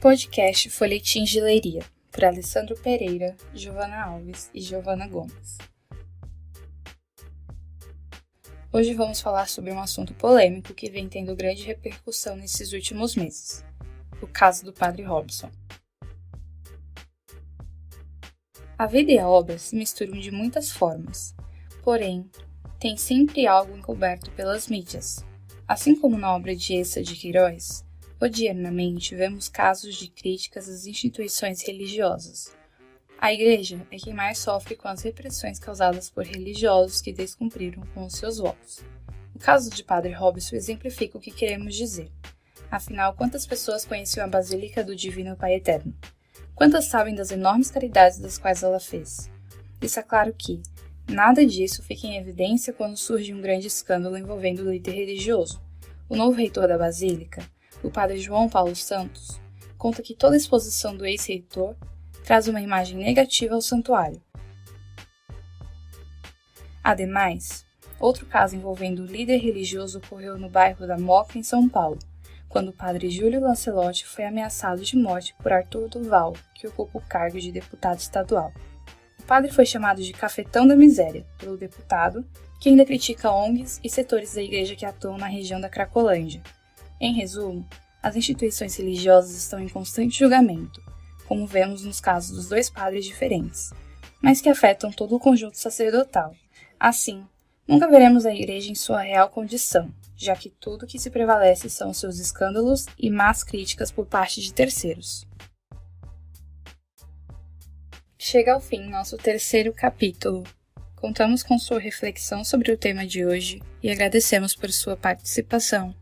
Podcast Folhetim de Leiria, por Alessandro Pereira, Giovana Alves e Giovana Gomes. Hoje vamos falar sobre um assunto polêmico que vem tendo grande repercussão nesses últimos meses: o caso do Padre Robson. A vida e a obra se misturam de muitas formas, porém, tem sempre algo encoberto pelas mídias. Assim como na obra de Essa de Queiroz, Odiernamente, vemos casos de críticas às instituições religiosas. A Igreja é quem mais sofre com as repressões causadas por religiosos que descumpriram com os seus votos. O caso de Padre Robson exemplifica o que queremos dizer. Afinal, quantas pessoas conheciam a Basílica do Divino Pai Eterno? Quantas sabem das enormes caridades das quais ela fez? Isso é claro que nada disso fica em evidência quando surge um grande escândalo envolvendo o líder religioso. O novo reitor da Basílica, o padre João Paulo Santos, conta que toda exposição do ex-reitor traz uma imagem negativa ao santuário. Ademais, outro caso envolvendo o líder religioso ocorreu no bairro da Moca, em São Paulo, quando o padre Júlio Lancelotti foi ameaçado de morte por Arthur Duval, que ocupa o cargo de deputado estadual. O padre foi chamado de cafetão da miséria pelo deputado, que ainda critica ONGs e setores da igreja que atuam na região da Cracolândia. Em resumo, as instituições religiosas estão em constante julgamento, como vemos nos casos dos dois padres diferentes, mas que afetam todo o conjunto sacerdotal. Assim, nunca veremos a Igreja em sua real condição, já que tudo que se prevalece são seus escândalos e más críticas por parte de terceiros. Chega ao fim nosso terceiro capítulo. Contamos com sua reflexão sobre o tema de hoje e agradecemos por sua participação.